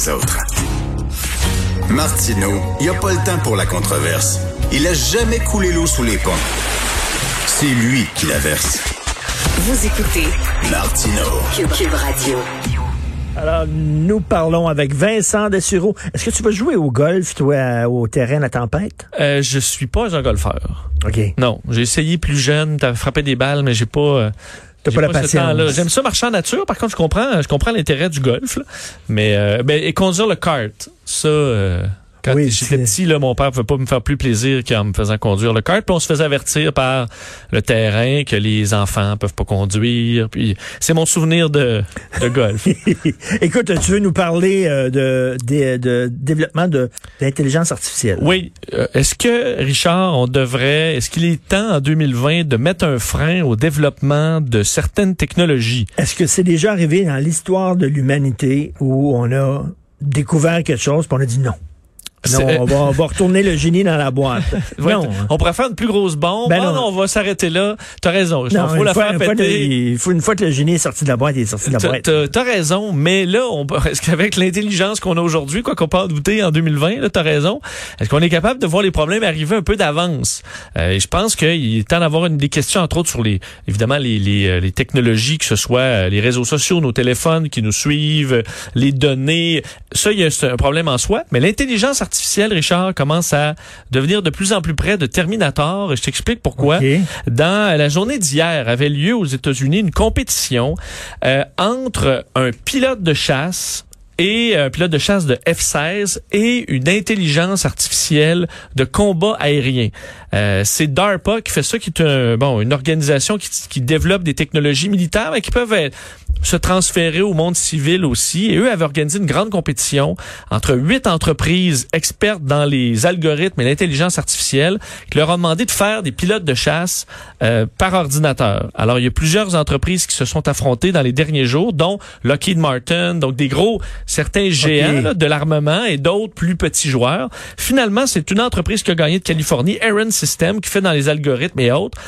les autres. Martineau, il n'y a pas le temps pour la controverse. Il a jamais coulé l'eau sous les ponts. C'est lui qui la verse. Vous écoutez Martineau. Cube Radio. Alors, nous parlons avec Vincent Dessureau. Est-ce que tu vas jouer au golf, toi, au terrain La Tempête? Euh, je suis pas un golfeur. OK. Non, j'ai essayé plus jeune, t'as frappé des balles, mais j'ai pas. euh, T'as pas la ce patience. J'aime ça marcher en nature. Par contre, je comprends, je comprends l'intérêt du golf, là. mais euh, ben, et conduire le kart, ça. euh, quand Oui, j'étais petit, là, mon père ne pouvait pas me faire plus plaisir qu'en me faisant conduire le kart. Puis on se faisait avertir par le terrain que les enfants peuvent pas conduire. Puis c'est mon souvenir de, de golf. Écoute, tu veux nous parler euh, de, de, de développement de l'intelligence artificielle? Oui. Euh, Est-ce que, Richard, on devrait, est-ce qu'il est temps en 2020 de mettre un frein au développement de certaines technologies? Est-ce que c'est déjà arrivé dans l'histoire de l'humanité où on a découvert quelque chose puis on a dit non? Non, on va, on va retourner le génie dans la boîte. Non. On pourrait faire une plus grosse bombe. Ben Ah non. non, on va s'arrêter là. T'as raison. Non, faut une la fois- faire fois péter. faut une fois que le génie est sorti de la boîte, il est sorti de la boîte. T'as raison, mais là, on, est-ce qu'avec l'intelligence qu'on a aujourd'hui, quoi qu'on peut en douter en 2020, là, t'as raison, est-ce qu'on est capable de voir les problèmes arriver un peu d'avance? Euh, et je pense qu'il est temps d'avoir une des questions, entre autres, sur les, évidemment, les, les, euh, les technologies, que ce soit euh, les réseaux sociaux, nos téléphones qui nous suivent, les données. Ça, il y a un problème en soi. Mais l'intelligence artificielle, Richard, commence à devenir de plus en plus près de Terminator. Et je t'explique pourquoi. Dans la journée d'hier avait lieu aux États-Unis une compétition euh, entre un pilote de chasse et un pilote de chasse de F-16 et une intelligence artificielle de combat aérien. Euh, c'est DARPA qui fait ça, qui est un, bon, une organisation qui, qui développe des technologies militaires, mais qui peuvent être- se transférer au monde civil aussi. Et eux avaient organisé une grande compétition entre huit entreprises expertes dans les algorithmes et l'intelligence artificielle qui leur ont demandé de faire des pilotes de chasse euh, par ordinateur. Alors, il y a plusieurs entreprises qui se sont affrontées dans les derniers jours, dont Lockheed Martin, donc des gros, certains géants là, de l'armement et d'autres plus petits joueurs. Finalement, c'est une entreprise qui a gagné de Californie, Aaron System, qui fait dans les algorithmes et autres.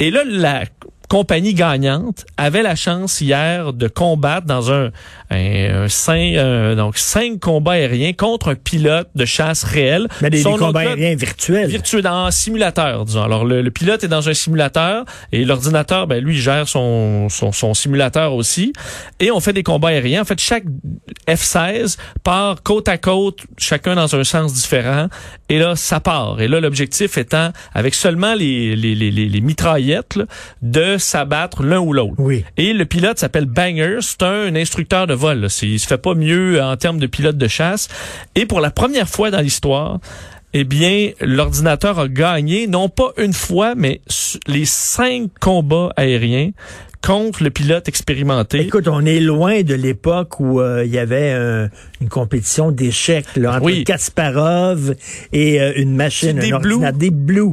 Et là, la compagnie gagnante avait la chance hier de combattre dans un, un, un cinq, un- donc cinq combats aériens contre un pilote de chasse réel. Mais des, combats aériens virtuels. virtuel dans un simulateur, disons. Alors le, le pilote est dans un simulateur et l'ordinateur, ben lui gère son, son son simulateur aussi. Et on fait des combats aériens. En fait, chaque F-16 part côte à côte, chacun dans un sens différent. Et là, ça part. Et là, l'objectif étant, avec seulement les les les, les, mitraillettes, là, de s'abattre l'un ou l'autre. Oui. Et le pilote s'appelle Banger. C'est un instructeur de vol. Là. Il se fait pas mieux en termes de pilote de chasse. Et pour la première fois dans l'histoire, eh bien, l'ordinateur a gagné, non pas une fois, mais les cinq combats aériens contre le pilote expérimenté. Écoute, on est loin de l'époque où euh, il y avait euh, une compétition d'échecs là, entre Oui. Kasparov et euh, une machine, des un ordinateur, des Blue.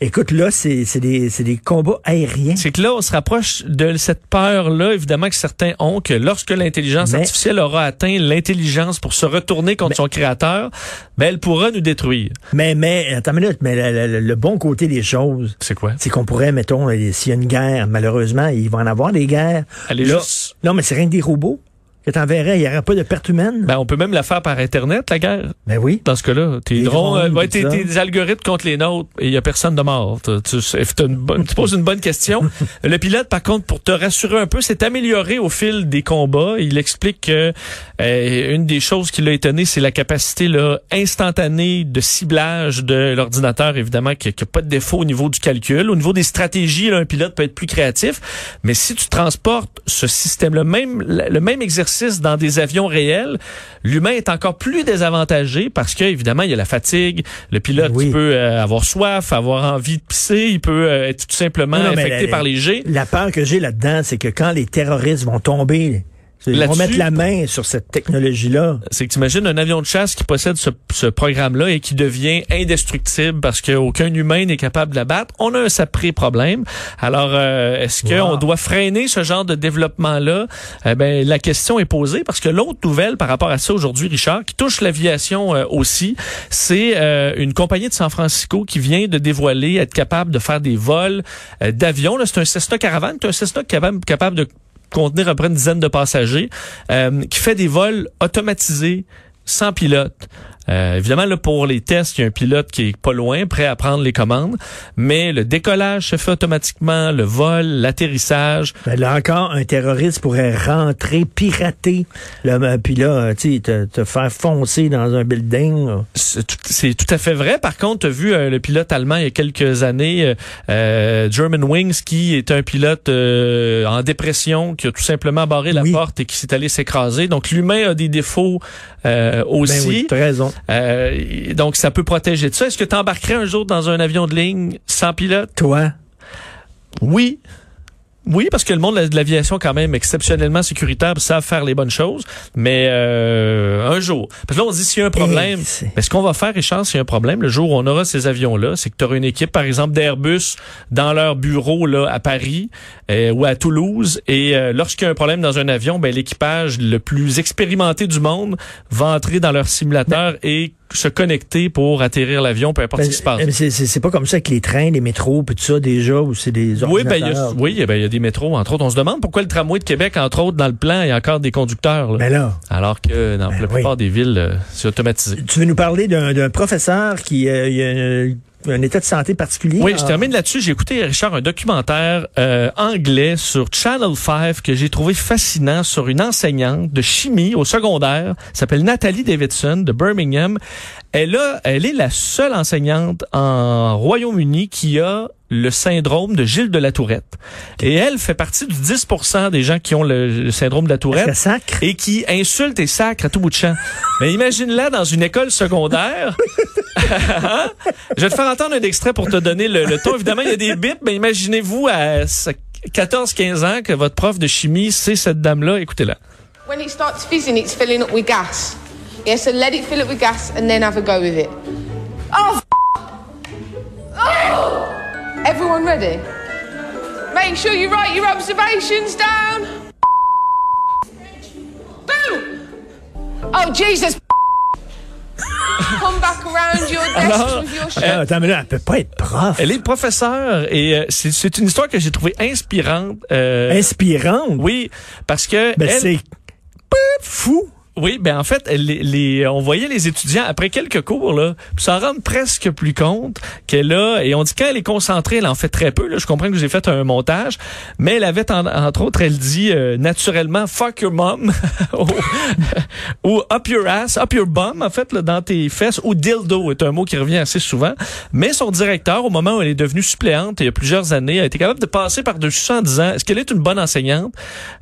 Écoute, là, c'est c'est des, c'est des combats aériens. C'est que là, on se rapproche de cette peur-là, évidemment, que certains ont, que lorsque l'intelligence Mais- artificielle aura atteint l'intelligence pour se retourner contre son créateur, ben, elle pourra nous détruire. Mais, mais, attends une minute, mais le, le- le bon côté des choses, C'est quoi? c'est qu'on pourrait, mettons, euh, s'il y a une guerre, malheureusement, il va en avoir des guerres. Est Là- juste... Non, mais c'est rien que des robots que t'enverrais, il n'y aurait pas de perte humaine? Ben, on peut même la faire par Internet, la guerre. Ben oui. Dans ce cas-là, tes drones, drones, euh, ouais, tes, tes algorithmes contre les nôtres et il y a personne de mort. Tu, tu, c'est- t'as une bonne- tu poses une bonne question. Le pilote, par contre, pour te rassurer un peu, s'est amélioré au fil des combats. Il explique que euh, une des choses qui l'a étonné, c'est la capacité là, instantanée de ciblage de l'ordinateur, évidemment, qui n'a pas de défaut au niveau du calcul. Au niveau des stratégies, là, un pilote peut être plus créatif. Mais si tu transportes ce système, le même, le même exercice dans des avions réels, l'humain est encore plus désavantagé parce que évidemment il y a la fatigue. Le pilote Oui. peut euh, avoir soif, avoir envie de pisser, il peut euh, être tout simplement Non, affecté la- par les jets. La peur que j'ai là-dedans, c'est que quand les terroristes vont tomber, ils vont Là-dessus- mettre la main sur cette technologie-là. C'est que tu imagines un avion de chasse qui possède ce, ce programme-là et qui devient indestructible parce qu'aucun humain n'est capable de l'abattre. On a un sacré problème. Alors, euh, est-ce qu'on Wow. doit freiner ce genre de développement-là? Eh ben, la question est posée parce que l'autre nouvelle par rapport à ça aujourd'hui, Richard, qui touche l'aviation euh, aussi, c'est euh, une compagnie de San Francisco qui vient de dévoiler être capable de faire des vols euh, d'avions. C'est un Cessna Caravan, c'est un Cessna capable, capable de contenir à peu près une dizaine de passagers, euh, qui fait des vols automatisés sans pilote. Euh, évidemment, là, pour les tests, il y a un pilote qui est pas loin, prêt à prendre les commandes, mais le décollage se fait automatiquement, le vol, l'atterrissage. Ben, là encore, un terroriste pourrait rentrer, pirater, le, puis là, tu sais, te, te, faire foncer dans un building. C'est tout, tout, à fait vrai. Par contre, tu as vu euh, le pilote allemand il y a quelques années, euh, German Wings, qui est un pilote euh, en dépression, qui a tout simplement barré la oui. porte et qui s'est allé s'écraser. Donc, l'humain a des défauts euh, aussi. Ben oui, as raison. Euh, donc, ça peut protéger de ça. Est-ce que tu embarquerais un jour dans un avion de ligne sans pilote? Toi? Oui. Oui, parce que le monde de l'aviation quand même exceptionnellement sécuritaire, savent faire les bonnes choses. Mais euh, un jour, parce que là on se dit s'il y a un problème, ben, ce qu'on va faire, Richard, s'il y a un problème, le jour où on aura ces avions-là, c'est que tu auras une équipe, par exemple, d'Airbus dans leur bureau là à Paris euh, ou à Toulouse, et euh, lorsqu'il y a un problème dans un avion, ben l'équipage le plus expérimenté du monde va entrer dans leur simulateur ben, et se connecter pour atterrir l'avion, peu importe ben, ce qui se passe. C'est pas comme ça avec les trains, les métros, puis tout ça déjà, où c'est des Oui, ben, y a, oui, ben, il y a des métros, entre autres. On se demande pourquoi le tramway de Québec, entre autres, dans le plan, il y a encore des conducteurs. Là. Ben là. Alors que dans ben la plupart des villes, euh, c'est automatisé. Tu veux nous parler d'un professeur qui euh, y a un état de santé particulier. Oui, je termine là-dessus. J'ai écouté, Richard, un documentaire euh, anglais sur Channel 5 que j'ai trouvé fascinant sur une enseignante de chimie au secondaire, s'appelle Nathalie Davidson de Birmingham. Elle, a, elle est la seule enseignante en Royaume-Uni qui a le syndrome de Gilles de la Tourette. Et elle fait partie du 10% des gens qui ont le, le syndrome de la Tourette sacre? et qui insultent et sacrent à tout bout de champ. Mais imagine-la dans une école secondaire. Je vais te faire entendre un extrait pour te donner le, le ton. Évidemment, il y a des bips, mais imaginez-vous à 14-15 ans que votre prof de chimie, c'est cette dame-là. Écoutez-la. When it starts fizzing, it's filling up with gas. Yeah, so let it fill up with gas and then have a go with it. Oh, oh! Everyone ready? Make sure you write your observations down. Boom! Oh, Jesus! Come back around your desk Alors, with your Ah, attends, mais là, elle peut pas être prof. Elle est professeure et euh, c'est une histoire que j'ai trouvée inspirante. Euh, Inspirante? Oui, parce que... Ben, elle- c'est fou. Oui, ben en fait, les, les- on voyait les étudiants après quelques cours là, s'en rendre presque plus compte qu'elle a et on dit quand elle est concentrée, elle en fait très peu. Là, je comprends que j'ai fait un montage, mais elle avait en- entre autres, elle dit euh, naturellement fuck your mom ou, up your ass, up your bum en fait là, dans tes fesses ou dildo est un mot qui revient assez souvent. Mais son directeur, au moment où elle est devenue suppléante il y a plusieurs années, a été capable de passer par dessus ça en disant est-ce qu'elle est une bonne enseignante?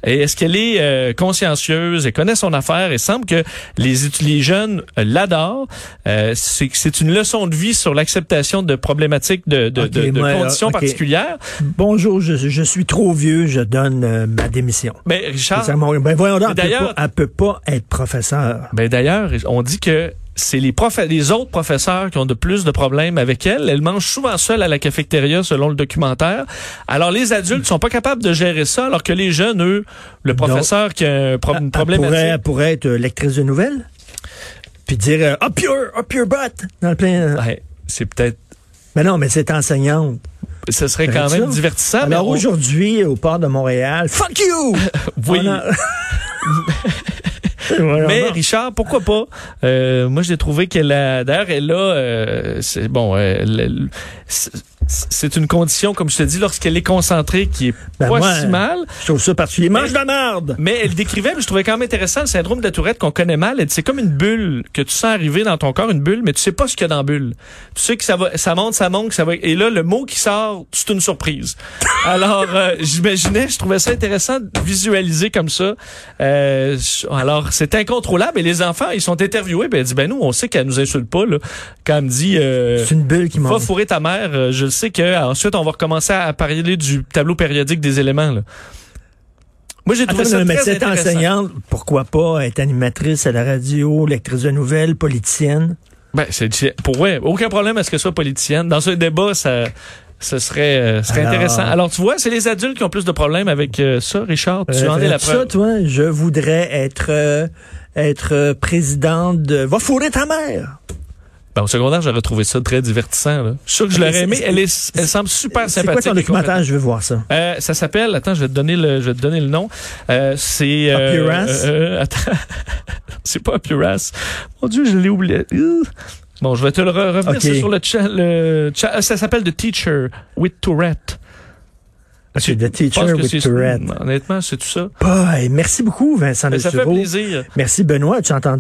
Et est-ce qu'elle est euh, consciencieuse et connaît son affaire semble que les, jeunes euh, l'adorent. Euh, c'est une leçon de vie sur l'acceptation de problématiques de, de, Ok, de- de moi, conditions particulières. Bonjour, je, je suis trop vieux, je donne euh, ma démission. Mais Richard, C'est mon- Ben voyons donc, elle peut, d'ailleurs- pas, elle peut pas être professeur. ben d'ailleurs, on dit que c'est les, autres professeurs qui ont de plus de problèmes avec elle. Elle mange souvent seule à la cafétéria, selon le documentaire. Alors, les adultes sont pas capables de gérer ça, alors que les jeunes, eux, le professeur qui a un pro- une Elle problématique... pourrait, elle pourrait être euh, lectrice de nouvelles? Puis dire euh, up your, up your butt dans le plein. Ouais, c'est peut-être... Mais non, mais c'est enseignante. Ce serait quand ça. même divertissant. mais Alors on- aujourd'hui, au port de Montréal, fuck you! Oui. A- Mais. Richard, pourquoi pas? Euh, Moi, j'ai trouvé qu'elle a. D'ailleurs, elle a. euh, c'est bon. elle- elle- c'est- une condition, comme je te dis, lorsqu'elle est concentrée, qui est Ben, pas moi, si mal. Je trouve ça particulier. Mange de la merde! Mais elle décrivait, mais je trouvais quand même intéressant le syndrome de la Tourette qu'on connaît mal. Elle dit, C'est comme une bulle que tu sens arriver dans ton corps, une bulle, mais tu sais pas ce qu'il y a dans la bulle. Tu sais que ça va, ça monte, ça monte, ça va. Et là, le mot qui sort, c'est une surprise. Alors, euh, j'imaginais, je trouvais ça intéressant de visualiser comme ça. Euh, alors, c'est incontrôlable. Et les enfants, ils sont interviewés. Ben, elle dit, ben nous, on sait qu'elle nous insulte pas là. Quand elle me dit, euh, C'est une bulle qui va monte. fourrer ta mère, euh, je le sais que ensuite on va recommencer à parler du tableau périodique des éléments. Là. Moi, j'ai trouvé Attends, ça mais très cette intéressant. enseignante, pourquoi pas être animatrice à la radio, lectrice de nouvelles, politicienne? Ben, c'est, pour ouais, aucun problème à ce que ce soit politicienne. Dans ce débat, ça, ce serait, euh, serait Alors- intéressant. Alors, tu vois, c'est les adultes qui ont plus de problèmes avec euh, ça, Richard. Tu Euh, en es la ferais-tu ça, preuve. toi? Je voudrais être, euh, être présidente de... Va fourrer ta mère! Ben, au secondaire, j'aurais trouvé ça très divertissant. Là. Je suis sûr que je l'aurais c'est- aimé. c'est- Elle, est, elle semble super C'est sympathique. quoi ton documentaire? Je veux voir ça. Euh, ça s'appelle, attends, je vais te donner le, je vais te donner le nom. Euh, c'est euh, Appearance? euh, attends, c'est pas Appearance. Mon Dieu, je l'ai oublié. Euh. Bon, je vais te le re- revenir c'est sur le chat. Le euh, ça s'appelle The Teacher with Tourette. Ok, Tu- The Teacher with c'est- Tourette. Honnêtement, c'est tout ça. Boy, merci beaucoup, Vincent Mais ça fait plaisir. Merci, Benoît. Tu as entendu